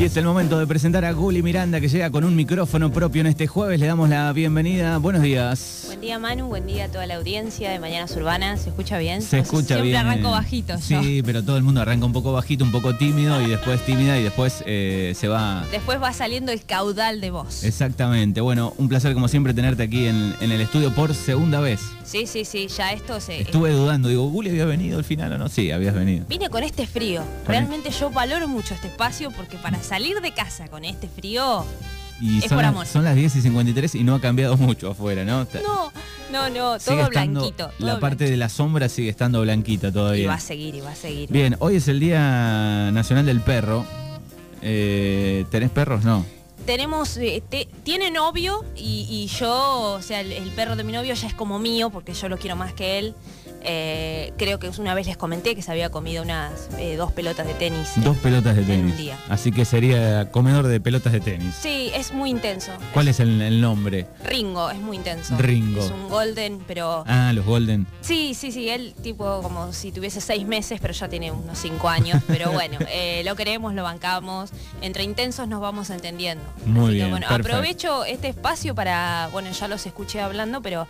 Y es el momento de presentar a Guli Miranda que llega con un micrófono propio en este jueves. Le damos la bienvenida. Buenos días. Buen día Manu, buen día a toda la audiencia de Mañanas Urbanas. ¿Se escucha bien? Se escucha Siempre bien. arranco bajito yo. Sí, pero todo el mundo arranca un poco bajito, un poco tímido y después tímida y después eh, se va... Después va saliendo el caudal de voz. Exactamente. Bueno, un placer como siempre tenerte aquí en, en el estudio por segunda vez. Sí, sí, sí, ya esto se... Estuve dudando, digo, ¿Guli había venido al final o no? Sí, habías venido. Vine con este frío. Realmente yo valoro mucho este espacio porque para salir de casa con este frío... Y Es son, por las- amor. son las 10 y 53 y no ha cambiado mucho afuera, ¿no? No, no, no, todo blanquito. La parte de la sombra sigue estando blanquita blanquito. Y todavía. va a seguir, y va a seguir. Bien, hoy es el Día Nacional del Perro. Eh, ¿Tenés perros? No. Tenemos, eh, te- tiene novio y, y yo, o sea, el, el perro de mi novio ya es como mío porque yo lo quiero más que él. Eh, creo que una vez les comenté que se había comido unas eh, dos pelotas de tenis. Dos pelotas de En un tenis. día. Así que sería comedor de pelotas de tenis. Sí, es muy intenso. ¿Cuál es el, el nombre? Ringo, es muy intenso. Ringo. Es un golden, pero... Ah, los Golden. Sí, sí, sí, él tipo como si tuviese seis meses, pero ya tiene unos cinco años. Pero bueno, eh, lo queremos, lo bancamos. Entre intensos nos vamos entendiendo. Muy Así bien, que bueno, perfecto. aprovecho este espacio para, bueno, ya los escuché hablando, pero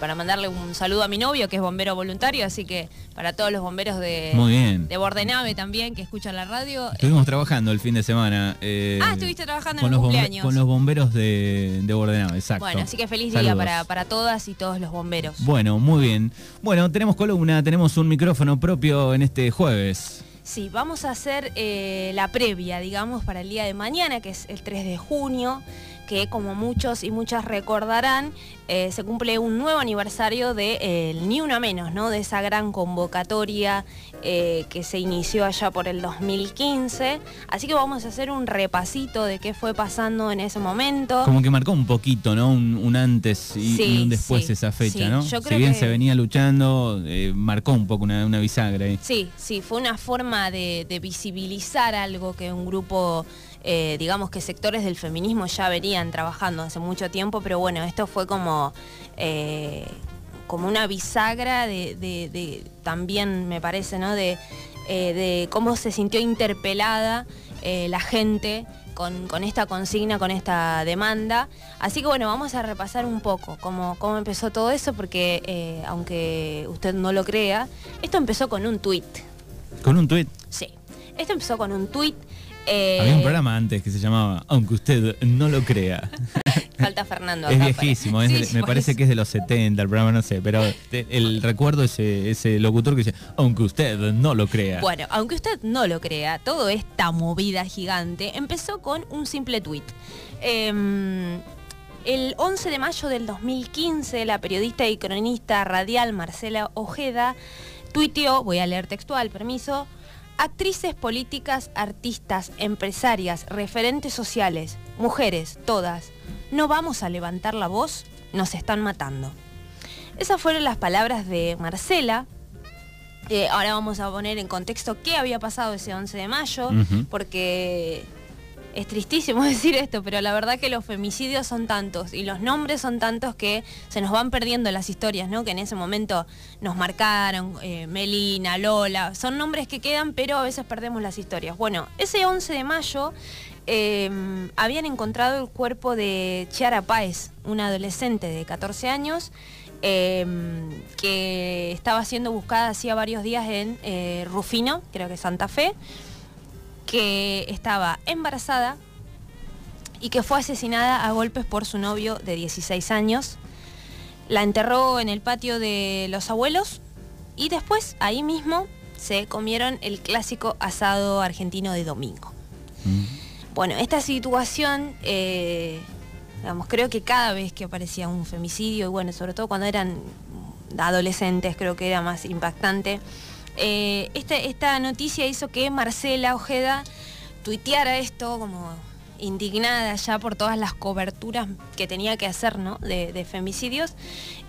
para mandarle un saludo a mi novio, que es bombero voluntario, así que para todos los bomberos de, Muy bien. de Bordenave también, que escuchan la radio. Estuvimos trabajando el fin de semana. eh, Ah, estuviste trabajando con en los cumpleaños. Con los bomberos de, de Bordenave, exacto. Bueno, así que feliz día para, para todas y todos los bomberos. Bueno, muy bien. Bueno, tenemos columna, tenemos un micrófono propio en este jueves. Sí, vamos a hacer eh, la previa, digamos, para el día de mañana, que es el 3 de junio, que como muchos y muchas recordarán, eh, se cumple un nuevo aniversario de eh, Ni Una Menos, ¿no? De esa gran convocatoria eh, que se inició allá por el 2015. Así que vamos a hacer un repasito de qué fue pasando en ese momento. Como que marcó un poquito, ¿no? Un, un antes y, Sí, y un después sí, esa fecha, sí. ¿no? Yo si creo bien que- se venía luchando, eh, marcó un poco una, una bisagra ahí. Sí, sí, fue una forma de, de visibilizar algo que un grupo, eh, digamos que sectores del feminismo ya venían trabajando hace mucho tiempo, pero bueno, esto fue como, eh, como una bisagra de, de- de- también me parece, ¿no? De, eh, de cómo se sintió interpelada la gente con, con esta consigna, con esta demanda. Así que bueno, vamos a repasar un poco cómo, cómo empezó todo eso, porque eh, aunque usted no lo crea, esto empezó con un tuit. Con un tuit. Sí, esto empezó con un tuit. Eh, Había un programa antes que se llamaba Aunque usted no lo crea. Falta Fernando es acá viejísimo, para- es de- sí, me parece que es de los 70 el programa, no sé, pero te- el recuerdo ese, ese locutor que dice, aunque usted no lo crea. Bueno, aunque usted no lo crea, toda esta movida gigante empezó con un simple tuit. Em, el 11 de mayo del 2015, la periodista y cronista radial Marcela Ojeda tuiteó, voy a leer textual, permiso, actrices políticas, artistas, empresarias, referentes sociales, mujeres, todas, no vamos a levantar la voz, nos están matando. Esas fueron las palabras de Marcela, eh, ahora vamos a poner en contexto qué había pasado ese 11 de mayo, porque es tristísimo decir esto, pero la verdad que los femicidios son tantos y los nombres son tantos que se nos van perdiendo las historias, ¿no? Que en ese momento nos marcaron, eh, Melina, Lola, son nombres que quedan, pero a veces perdemos las historias. Bueno, ese 11 de mayo eh, habían encontrado el cuerpo de Chiara Páez, una adolescente de 14 años, eh, que estaba siendo buscada hacía varios días en eh, Rufino, creo que Santa Fe, que estaba embarazada y que fue asesinada a golpes por su novio de 16 años. La enterró en el patio de los abuelos y después ahí mismo se comieron el clásico asado argentino de domingo. Mm. Bueno, esta situación, eh, digamos, creo que cada vez que aparecía un femicidio, y bueno, sobre todo cuando eran adolescentes, creo que era más impactante. Eh, esta, noticia hizo que Marcela Ojeda tuiteara esto como indignada ya por todas las coberturas que tenía que hacer ¿no? de, femicidios.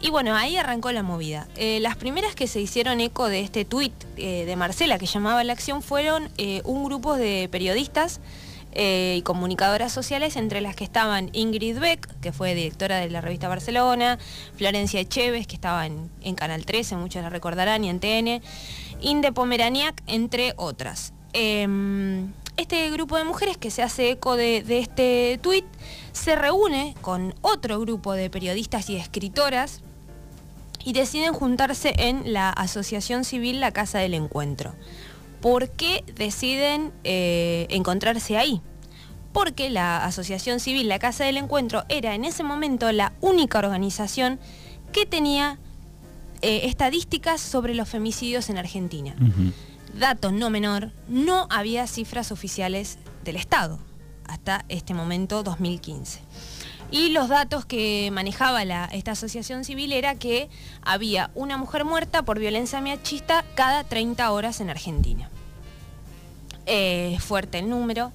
Y bueno, ahí arrancó la movida. Eh, las primeras que se hicieron eco de este tuit eh, de Marcela que llamaba la acción fueron eh, un grupo de periodistas y comunicadoras sociales, entre las que estaban Ingrid Beck, que fue directora de la revista Barcelona, Florencia Echeves, que estaba en, en Canal 13, muchos la recordarán, y en TN, Inde Pomeraniac, entre otras. Em, este grupo de mujeres que se hace eco de, este tuit se reúne con otro grupo de periodistas y escritoras y deciden juntarse en la Asociación Civil La Casa del Encuentro. ¿Por qué deciden eh, encontrarse ahí? Porque la Asociación Civil La Casa del Encuentro era en ese momento la única organización que tenía eh, estadísticas sobre los femicidios en Argentina. Dato no menor, no había cifras oficiales del Estado hasta este momento 2015. Y los datos que manejaba esta asociación civil era que había una mujer muerta por violencia machista cada 30 horas en Argentina. Eh, fuerte el número.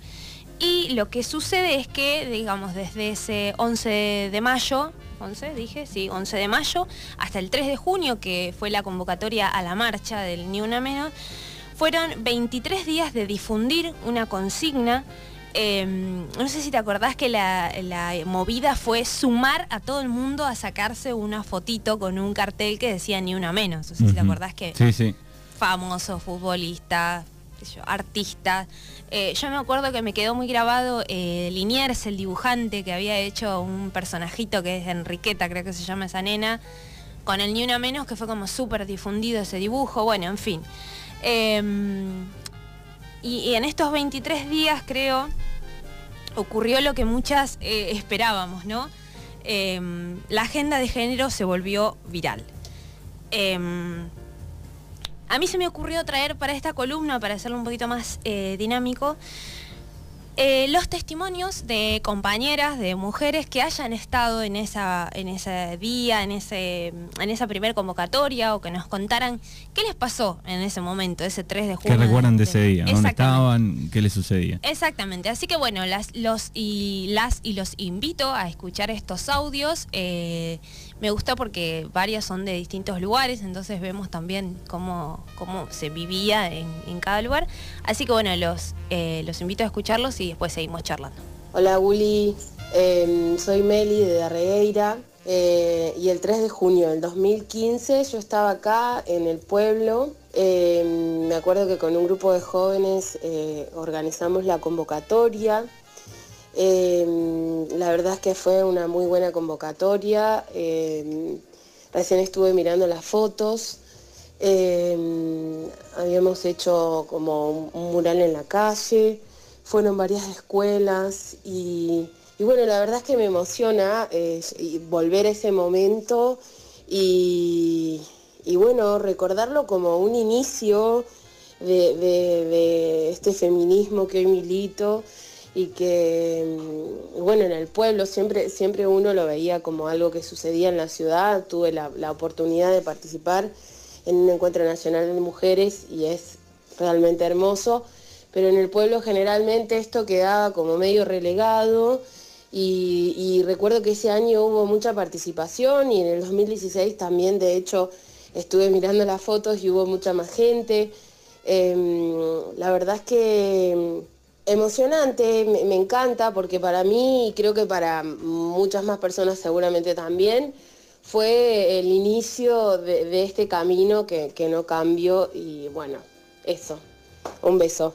Y lo que sucede es que, digamos, desde ese 11 de mayo, 11 dije, sí, 11 de mayo, hasta el 3 de junio, que fue la convocatoria a la marcha del Ni Una Menos, fueron 23 días de difundir una consigna Em, no sé si te acordás que la, movida fue sumar a todo el mundo a sacarse una fotito con un cartel que decía ni una menos. No sé si te acordás que sí, sí. famosos, futbolistas, artistas. Eh, yo me acuerdo que me quedó muy grabado eh, Liniers, el dibujante, que había hecho un personajito que es Enriqueta, creo que se llama esa nena, con el ni una menos, que fue como súper difundido ese dibujo. Bueno, en fin. Em, y, en estos 23 días, creo, ocurrió lo que muchas eh, esperábamos, ¿no? Em, la agenda de género se volvió viral. A mí se me ocurrió traer para esta columna, para hacerlo un poquito más eh, dinámico, eh, los testimonios de compañeras, de mujeres que hayan estado en, esa, en ese día, en, ese, en esa primer convocatoria o que nos contaran qué les pasó en ese momento, ese 3 de junio. ¿Qué recuerdan de ese día? ¿Dónde estaban? ¿Qué les sucedía? Exactamente. Así que bueno, las, los, y, las, y los invito a escuchar estos audios. Eh, me gustó porque varios son de distintos lugares, entonces vemos también cómo, cómo se vivía en, cada lugar. Así que bueno, los, eh, los invito a escucharlos y después seguimos charlando. Hola Guli, em, soy Meli de Darregueira eh, y el 3 de junio del 2015 yo estaba acá en el pueblo. Em, me acuerdo que con un grupo de jóvenes eh, organizamos la convocatoria Em, la verdad es que fue una muy buena convocatoria. Em, recién estuve mirando las fotos. Em, habíamos hecho como un mural en la calle, fueron varias escuelas y, bueno, la verdad es que me emociona volver a ese momento y, bueno, recordarlo como un inicio de este feminismo que hoy milito y que, mm, bueno, en el pueblo siempre, siempre uno lo veía como algo que sucedía en la ciudad. Tuve la, oportunidad de participar en un encuentro nacional de mujeres y es realmente hermoso, pero en el pueblo generalmente esto quedaba como medio relegado y, recuerdo que ese año hubo mucha participación y en el 2016 también, de hecho, estuve mirando las fotos y hubo mucha más gente. Em, la verdad es que Emocionante, me, encanta porque para mí y creo que para muchas más personas seguramente también fue el inicio de, este camino que, no cambió y bueno, eso, un beso.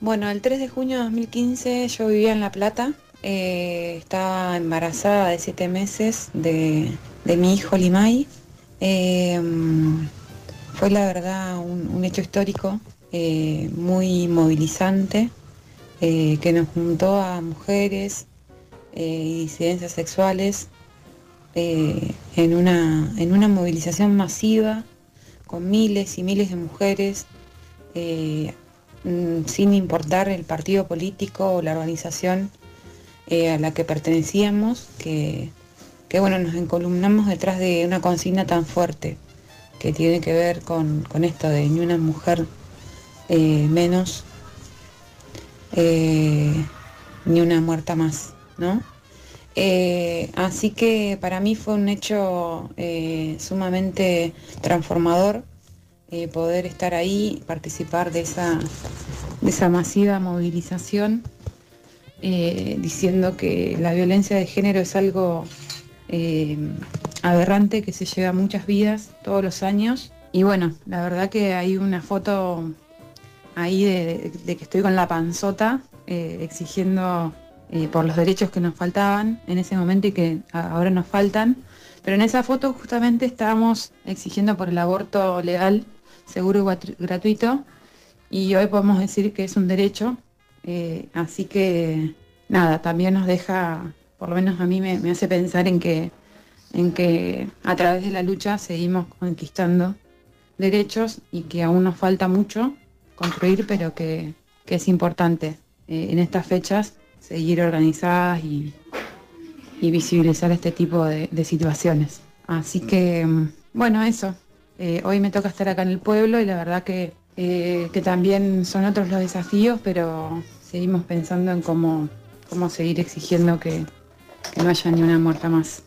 Bueno, el 3 de junio de 2015 yo vivía en La Plata, eh, estaba embarazada de siete meses de, mi hijo Limay. Eh, fue la verdad un, hecho histórico, eh, muy movilizante eh, que nos juntó a mujeres eh, y disidencias sexuales eh, en, una, en una movilización masiva con miles y miles de mujeres, mm, sin importar el partido político o la organización a la que pertenecíamos, que, bueno, nos encolumnamos detrás de una consigna tan fuerte que tiene que ver con, con esto de ni una mujer menos eh, ni una muerta más, ¿no? Eh, así que para mí fue un hecho eh, sumamente transformador poder estar ahí, participar de esa, de esa masiva movilización, diciendo que la violencia de género es algo aberrante que se lleva muchas vidas todos los años. Y bueno, la verdad que hay una foto ahí de, que estoy con la panzota eh, exigiendo eh, por los derechos que nos faltaban en ese momento y que ahora nos faltan. Pero en esa foto justamente estábamos exigiendo por el aborto legal, seguro y gratuito, y hoy podemos decir que es un derecho. Eh, así que nada, también nos deja, por lo menos a mí me, hace pensar en que, en que a través de la lucha seguimos conquistando derechos y que aún nos falta mucho construir, pero que, es importante eh, en estas fechas seguir organizadas y, visibilizar este tipo de, situaciones. Así que, mm, bueno, eso. Eh, hoy me toca estar acá en el pueblo y la verdad que, eh, que también son otros los desafíos, pero seguimos pensando en cómo, cómo seguir exigiendo que, que no haya ni una muerta más.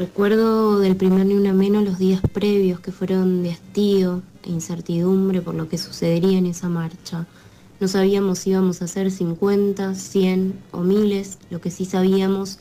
Recuerdo del primer Ni Una Menos los días previos que fueron de hastío e incertidumbre por lo que sucedería en esa marcha. No sabíamos si íbamos a ser 50, 100 o miles, lo que sí sabíamos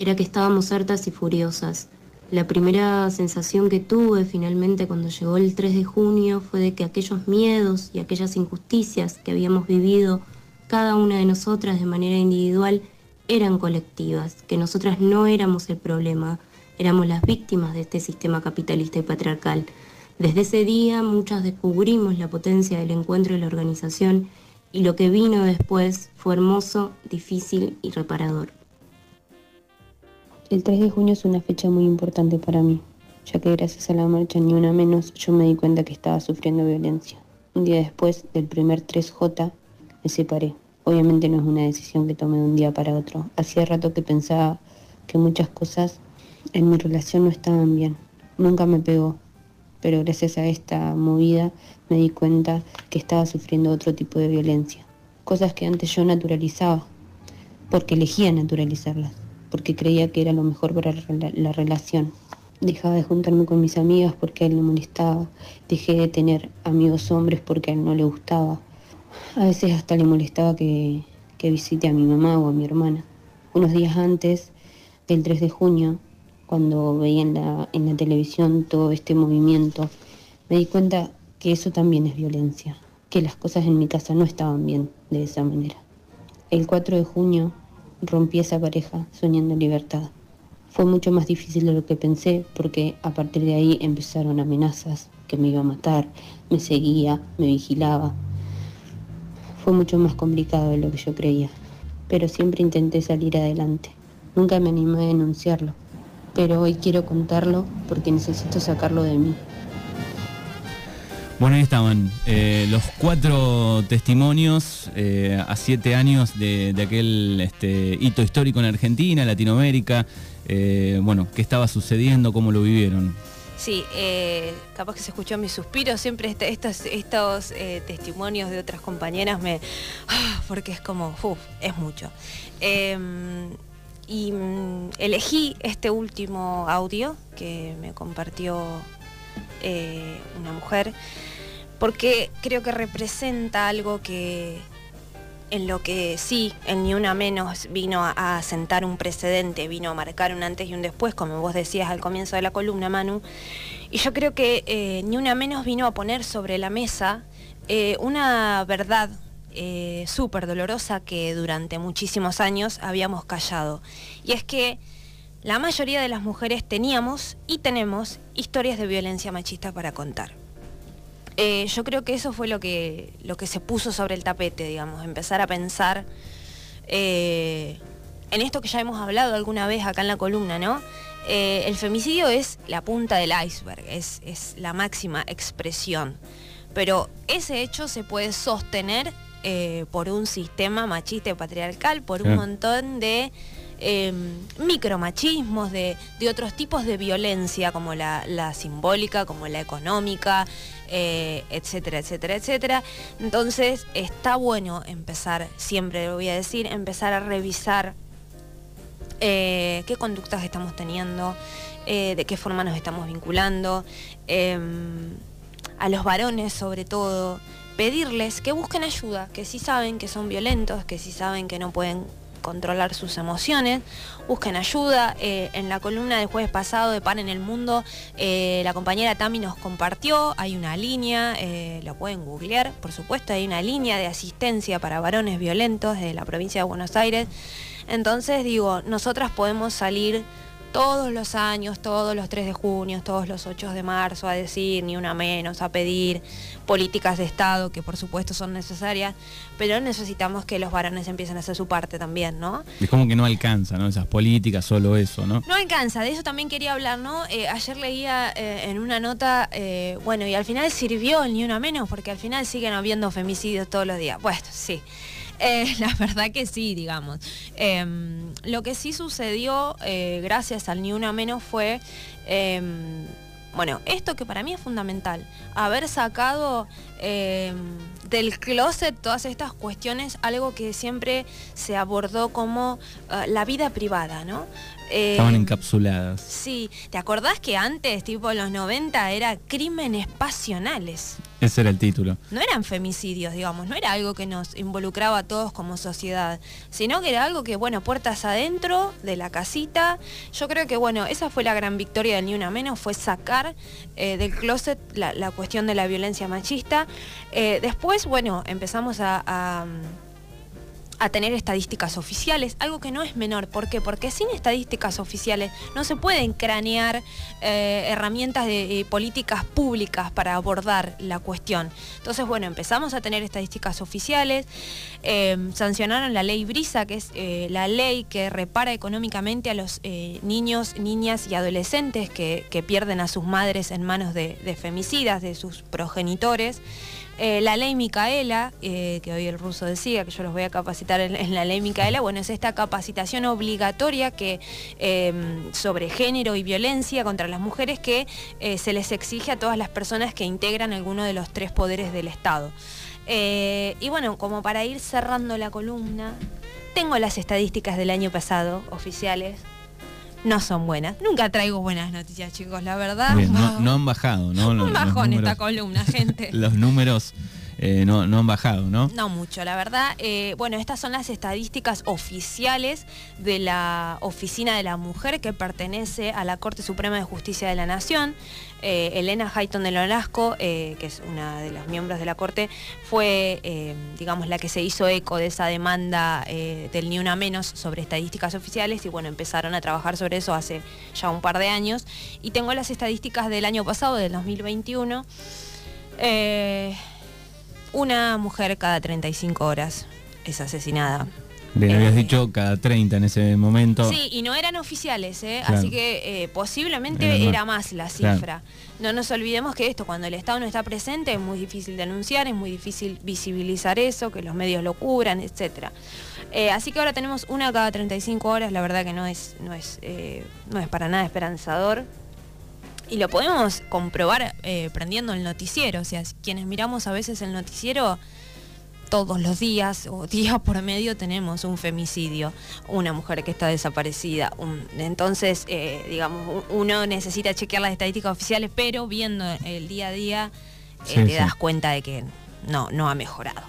era que estábamos hartas y furiosas. La primera sensación que tuve finalmente cuando llegó el 3 de junio fue de que aquellos miedos y aquellas injusticias que habíamos vivido cada una de nosotras de manera individual eran colectivas, que nosotras no éramos el problema, éramos las víctimas de este sistema capitalista y patriarcal. Desde ese día muchas descubrimos la potencia del encuentro y la organización y lo que vino después fue hermoso, difícil y reparador. El 3 de junio es una fecha muy importante para mí, ya que gracias a la marcha Ni Una Menos yo me di cuenta que estaba sufriendo violencia. Un día después del primer 3J me separé. Obviamente no es una decisión que tomé de un día para otro. Hacía rato que pensaba que muchas cosas en mi relación no estaban bien. Nunca me pegó, pero gracias a esta movida me di cuenta que estaba sufriendo otro tipo de violencia. Cosas que antes yo naturalizaba, porque elegía naturalizarlas, porque creía que era lo mejor para la relación. Dejaba de juntarme con mis amigas porque a él le molestaba. Dejé de tener amigos hombres porque a él no le gustaba. A veces hasta le molestaba que, que visite a mi mamá o a mi hermana. Unos días antes del 3 de junio cuando veía en la, televisión todo este movimiento, me di cuenta que eso también es violencia, que las cosas en mi casa no estaban bien de esa manera. El 4 de junio rompí esa pareja soñando libertad. Fue mucho más difícil de lo que pensé porque a partir de ahí empezaron amenazas, que me iba a matar, me seguía, me vigilaba. Fue mucho más complicado de lo que yo creía, pero siempre intenté salir adelante. Nunca me animé a denunciarlo, pero hoy quiero contarlo porque necesito sacarlo de mí. Bueno, ahí estaban eh, los cuatro testimonios eh, a siete años de, aquel este, hito histórico en Argentina, Latinoamérica. Eh, bueno, ¿qué estaba sucediendo? ¿Cómo lo vivieron? Sí, capaz que se escuchó mi suspiro, siempre este, estos, estos testimonios de otras compañeras me... Ah, porque es como, uff, es mucho. Y mm, elegí este último audio que me compartió eh, una mujer porque creo que representa algo que en lo que sí, en Ni Una Menos vino a, sentar un precedente, vino a marcar un antes y un después, como vos decías al comienzo de la columna, Manu. Y yo creo que eh, Ni Una Menos vino a poner sobre la mesa eh, una verdad eh, súper dolorosa que durante muchísimos años habíamos callado. Y es que la mayoría de las mujeres teníamos y tenemos historias de violencia machista para contar. Eh, yo creo que eso fue lo que, lo que se puso sobre el tapete, digamos, empezar a pensar eh, en esto que ya hemos hablado alguna vez acá en la columna, ¿no? el femicidio es la punta del iceberg, es, es la máxima expresión, pero ese hecho se puede sostener eh, por un sistema machista y patriarcal, por un montón de em, micromachismos, de, otros tipos de violencia, como la, simbólica, como la económica, eh, etcétera, etcétera, etcétera. Entonces está bueno empezar, siempre lo voy a decir, empezar a revisar eh, qué conductas estamos teniendo, de qué forma nos estamos vinculando, em, a los varones sobre todo pedirles que busquen ayuda, que si saben que son violentos, que si saben que no pueden controlar sus emociones, busquen ayuda. Eh, en la columna del jueves pasado de Pan en el Mundo, eh, la compañera Tami nos compartió, hay una línea, lo pueden googlear, por supuesto, hay una línea de asistencia para varones violentos de la provincia de Buenos Aires. Entonces digo, nosotras podemos salir todos los años, todos los 3 de junio, todos los 8 de marzo a decir, ni una menos, a pedir políticas de Estado que por supuesto son necesarias, pero necesitamos que los varones empiecen a hacer su parte también, ¿no? Es como que no alcanza, ¿no? Esas políticas, solo eso, ¿no? No alcanza, de eso también quería hablar, ¿no? Eh, ayer leía eh, en una nota, eh, bueno, y al final sirvió el ni una menos, porque al final siguen habiendo femicidios todos los días. Bueno, sí. Eh, la verdad que sí, digamos. Em, lo que sí sucedió, eh, gracias al Ni Una Menos, fue, em, bueno, esto que para mí es fundamental, haber sacado em, del closet todas estas cuestiones, algo que siempre se abordó como eh, la vida privada, ¿no? Estaban encapsuladas. Sí, ¿te acordás que antes, tipo los 90, era crímenes pasionales? Ese era el título. No eran femicidios, digamos, no era algo que nos involucraba a todos como sociedad, sino que era algo que, bueno, puertas adentro de la casita. Yo creo que, bueno, esa fue la gran victoria del Ni Una Menos, fue sacar eh, del closet la, cuestión de la violencia machista. Eh, después, bueno, empezamos a a tener estadísticas oficiales, algo que no es menor. ¿Por qué? Porque sin estadísticas oficiales no se pueden cranear eh, herramientas de eh, políticas públicas para abordar la cuestión. Entonces, bueno, empezamos a tener estadísticas oficiales, eh, sancionaron la ley Brisa, que es la ley que repara económicamente a los niños, niñas y adolescentes que, pierden a sus madres en manos de, de femicidas, de sus progenitores. Eh, la ley Micaela, eh, que hoy el ruso decía que yo los voy a capacitar en, la ley Micaela, bueno, es esta capacitación obligatoria que em, sobre género y violencia contra las mujeres que eh, se les exige a todas las personas que integran alguno de los tres poderes del Estado. y bueno, como para ir cerrando la columna, tengo las estadísticas del año pasado, oficiales, no son buenas. Nunca traigo buenas noticias, chicos, la verdad. no, han bajado, ¿no? Un bajón esta columna, gente. los números eh, no, han bajado, ¿no? No mucho, la verdad. Eh, bueno, estas son las estadísticas oficiales de la Oficina de la Mujer que pertenece a la Corte Suprema de Justicia de la Nación. Eh, Elena Hayton de Lolasco, que es una de los miembros de la Corte, fue, digamos, la que se hizo eco de esa demanda del Ni Una Menos sobre estadísticas oficiales y bueno, empezaron a trabajar sobre eso hace ya un par de años. Y tengo las estadísticas del año pasado, del 2021. Una mujer cada 35 horas es asesinada. Bien, habías eh, dicho cada 30 en ese momento. Sí, y no eran oficiales, ¿eh? así que eh, posiblemente era más. la cifra. No nos olvidemos que esto, cuando el Estado no está presente, es muy difícil denunciar, es muy difícil visibilizar eso, que los medios lo cubran, etc. así que ahora tenemos una cada 35 horas, la verdad que no es, no es, no es para nada esperanzador y lo podemos comprobar eh, prendiendo el noticiero. O sea, quienes miramos a veces el noticiero, todos los días o día por medio tenemos un femicidio, una mujer que está desaparecida. entonces, eh, digamos, uno necesita chequear las estadísticas oficiales, pero viendo el día a día eh, te das cuenta de que no, no ha mejorado.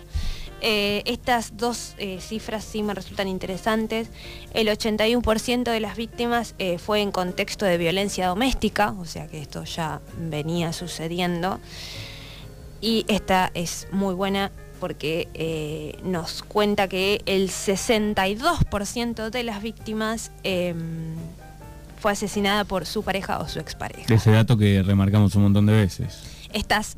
Eh, estas dos eh, cifras sí me resultan interesantes. El 81% de las víctimas eh, fue en contexto de violencia doméstica, o sea que esto ya venía sucediendo. Y esta es muy buena porque nos cuenta que el 62% de las víctimas em, fue asesinada por su pareja o su expareja. Ese dato que remarcamos un montón de veces. Estás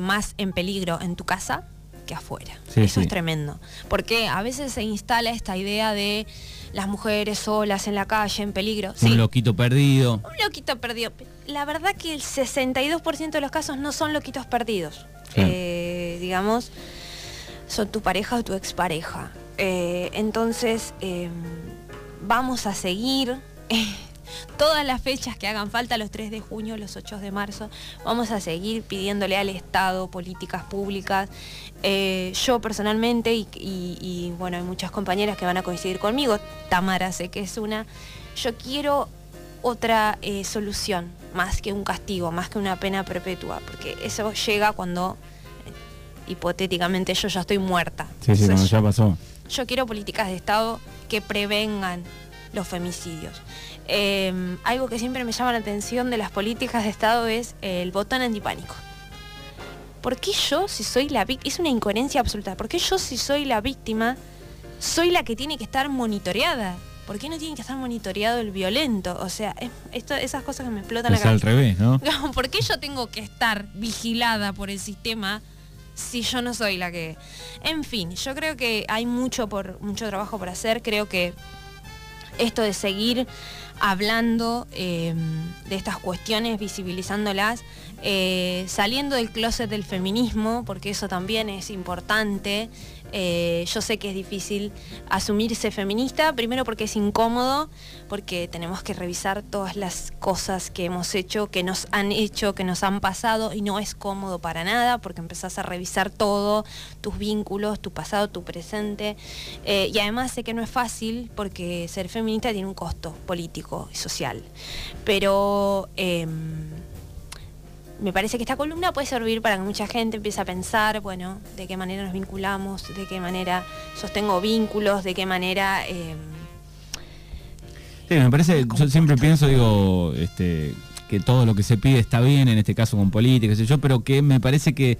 más en peligro en tu casa que afuera. Eso es tremendo. Porque a veces se instala esta idea de las mujeres solas en la calle, en peligro. Un loquito perdido. Un loquito perdido. La verdad que el 62% de los casos no son loquitos perdidos. Eh, digamos, son tu pareja o tu expareja. Eh, entonces, em, vamos a seguir todas las fechas que hagan falta, los 3 de junio, los 8 de marzo, vamos a seguir pidiéndole al Estado políticas públicas. Eh, yo personalmente, y, bueno, hay muchas compañeras que van a coincidir conmigo, Tamara sé que es una, yo quiero otra eh, solución, más que un castigo, más que una pena perpetua, porque eso llega cuando eh, hipotéticamente yo ya estoy muerta. Sí, sí, ya pasó yo quiero políticas de Estado que prevengan los femicidios. Em, algo que siempre me llama la atención de las políticas de Estado es el botón antipánico. ¿Por qué yo, si soy la víctima, es una incoherencia absoluta, ¿por qué yo, si soy la víctima, soy la que tiene que estar monitoreada? ¿Por qué no tiene que estar monitoreado el violento? O sea, esto, esas cosas que me explotan la cabeza. al revés, ¿no? ¿Por qué yo tengo que estar vigilada por el sistema si yo no soy la que... En fin, yo creo que hay mucho, por, mucho trabajo por hacer. Creo que esto de seguir hablando em, de estas cuestiones, visibilizándolas, eh, saliendo del closet del feminismo, porque eso también es importante, eh, yo sé que es difícil asumirse feminista, primero porque es incómodo, porque tenemos que revisar todas las cosas que hemos hecho, que nos han hecho, que nos han pasado, y no es cómodo para nada, porque empezás a revisar todo, tus vínculos, tu pasado, tu presente. Eh, y además sé que no es fácil, porque ser feminista tiene un costo político y social. Pero em, me parece que esta columna puede servir para que mucha gente empiece a pensar, bueno, de qué manera nos vinculamos, de qué manera sostengo vínculos, de qué manera... Eh, sí, me parece, yo siempre pienso, digo, este, que todo lo que se pide está bien, en este caso con política, sé yo, pero que me parece que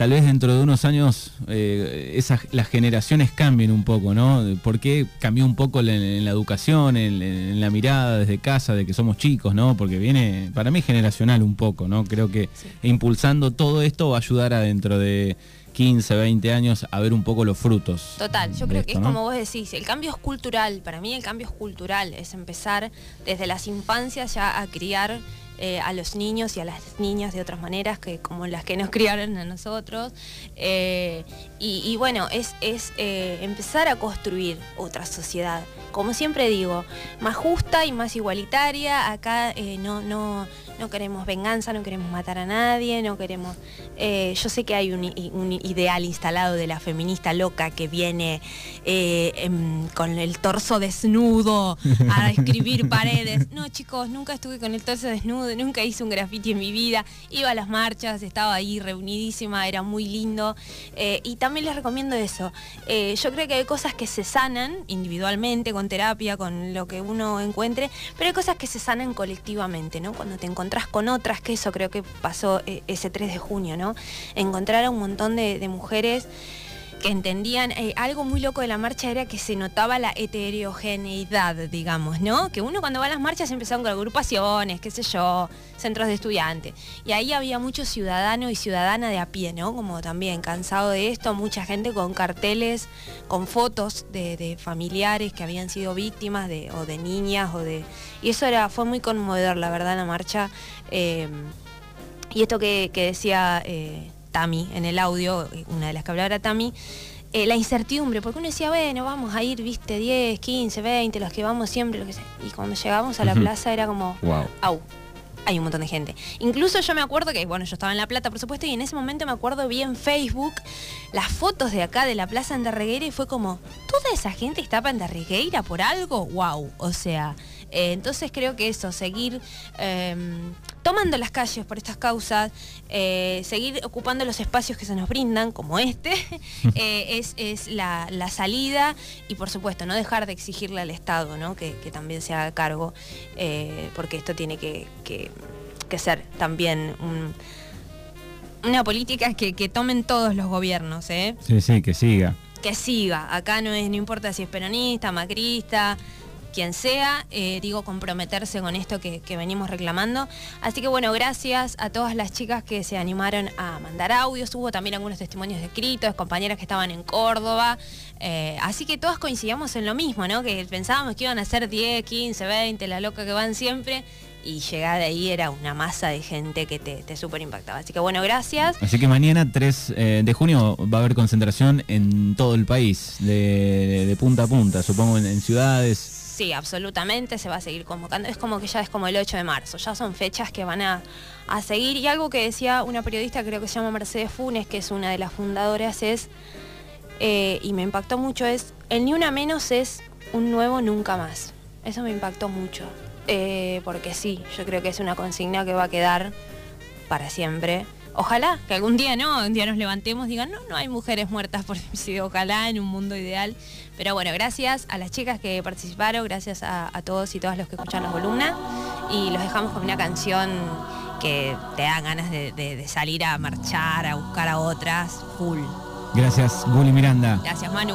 tal vez dentro de unos años eh, esas, las generaciones cambien un poco, ¿no? ¿Por qué cambió un poco en, la educación, en, la mirada desde casa, de que somos chicos, ¿no? Porque viene, para mí, generacional un poco, ¿no? Creo que impulsando todo esto va a ayudar a dentro de 15, 20 años a ver un poco los frutos. Total, yo creo que es como vos decís, el cambio es cultural, para mí el cambio es cultural, es empezar desde las infancias ya a criar eh, a los niños y a las niñas de otras maneras que como las que nos criaron a nosotros. Eh, y, bueno, es, es eh, empezar a construir otra sociedad. Como siempre digo, más justa y más igualitaria. Acá no, no, no queremos venganza, no queremos matar a nadie, no queremos... yo sé que hay un, ideal instalado de la feminista loca que viene con el torso desnudo a escribir paredes. No, chicos, nunca estuve con el torso desnudo nunca hice un graffiti en mi vida, iba a las marchas, estaba ahí reunidísima, era muy lindo. Eh, y también les recomiendo eso. Eh, yo creo que hay cosas que se sanan individualmente, con terapia, con lo que uno encuentre, pero hay cosas que se sanan colectivamente, ¿no? Cuando te encontrás con otras, que eso creo que pasó eh, ese 3 de junio, ¿no? Encontrar a un montón de mujeres que entendían, eh, algo muy loco de la marcha era que se notaba la heterogeneidad, digamos, ¿no? Que uno cuando va a las marchas empezaron con agrupaciones, qué sé yo, centros de estudiantes. Y ahí había mucho ciudadano y ciudadana de a pie, ¿no? Como también cansado de esto, mucha gente con carteles, con fotos de, familiares que habían sido víctimas de, o de niñas o de. Y eso era, fue muy conmovedor, la verdad, la marcha. Eh, y esto que, decía. Eh, Tami en el audio, una de las que hablaba era Tami, eh, la incertidumbre, porque uno decía, bueno, vamos a ir, viste, 10, 15, 20, los que vamos siempre, lo que sea. Y cuando llegamos a la plaza era como, wow. au, hay un montón de gente. Incluso yo me acuerdo que, bueno, yo estaba en La Plata, por supuesto, y en ese momento me acuerdo vi en Facebook las fotos de acá de la Plaza Andarregueira y fue como, ¿toda esa gente está para Andarregueira por algo? ¡Wow! O sea, eh, entonces creo que eso, seguir em, tomando las calles por estas causas, eh, seguir ocupando los espacios que se nos brindan, como este, eh, es, la, salida y por supuesto no dejar de exigirle al Estado ¿no? que, también se haga cargo, porque esto tiene que, ser también una política que, tomen todos los gobiernos. Sí, sí, que siga. Que siga. Acá no, es, no importa si es peronista, macrista, quien sea, eh, digo, comprometerse con esto que, venimos reclamando. Así que bueno, gracias a todas las chicas que se animaron a mandar audios. Hubo también algunos testimonios escritos, compañeras que estaban en Córdoba. Eh, así que todas coincidíamos en lo mismo, ¿no? Que pensábamos que iban a ser 10, 15, 20, la loca que van siempre y llegar ahí era una masa de gente que te, te súper impactaba. Así que bueno, gracias. Así que mañana 3 eh, de junio va a haber concentración en todo el país, de, punta a punta, supongo en ciudades. Sí, absolutamente, se va a seguir convocando. Es como que ya es como el 8 de marzo, ya son fechas que van a, seguir. Y algo que decía una periodista, creo que se llama Mercedes Funes, que es una de las fundadoras, es, eh, y me impactó mucho, es, el ni una menos es un nuevo nunca más. Eso me impactó mucho, eh, porque sí, yo creo que es una consigna que va a quedar para siempre Ojalá que algún día no, un día nos levantemos digan, no, no hay mujeres muertas por suicidio, ojalá en un mundo ideal. Pero bueno, gracias a las chicas que participaron, gracias a, todos y todas los que escuchan la columna y los dejamos con una canción que te dan ganas de, de, salir a marchar, a buscar a otras, full. Gracias, Guli Miranda. Gracias, Manu.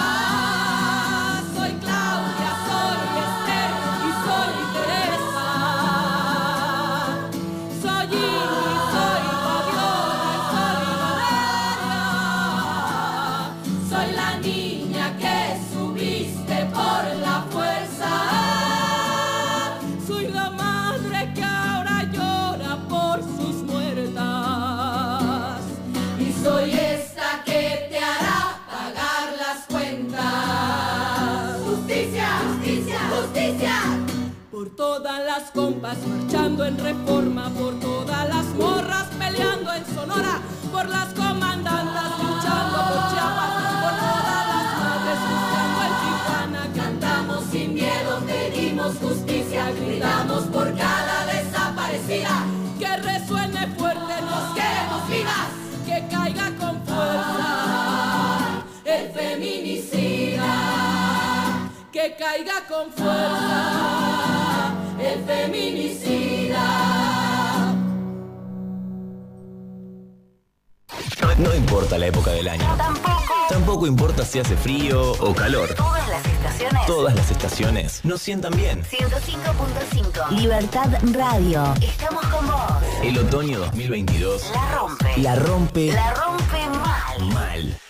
en reforma por todas las morras, peleando en Sonora por las comandantas, luchando por Chiapas, por todas las madres, buscando Tijuana. Cantamos sin miedo, pedimos justicia, gritamos por cada desaparecida. Que resuene fuerte, nos queremos vivas, que caiga con fuerza el feminicida, que caiga con fuerza el feminicida. importa la época del año. Tampoco. Tampoco importa si hace frío o calor. Todas las estaciones. Todas las estaciones nos sientan bien. 105.5. Libertad Radio. Estamos con vos. El otoño 2022. La rompe. La rompe. La rompe mal. Mal.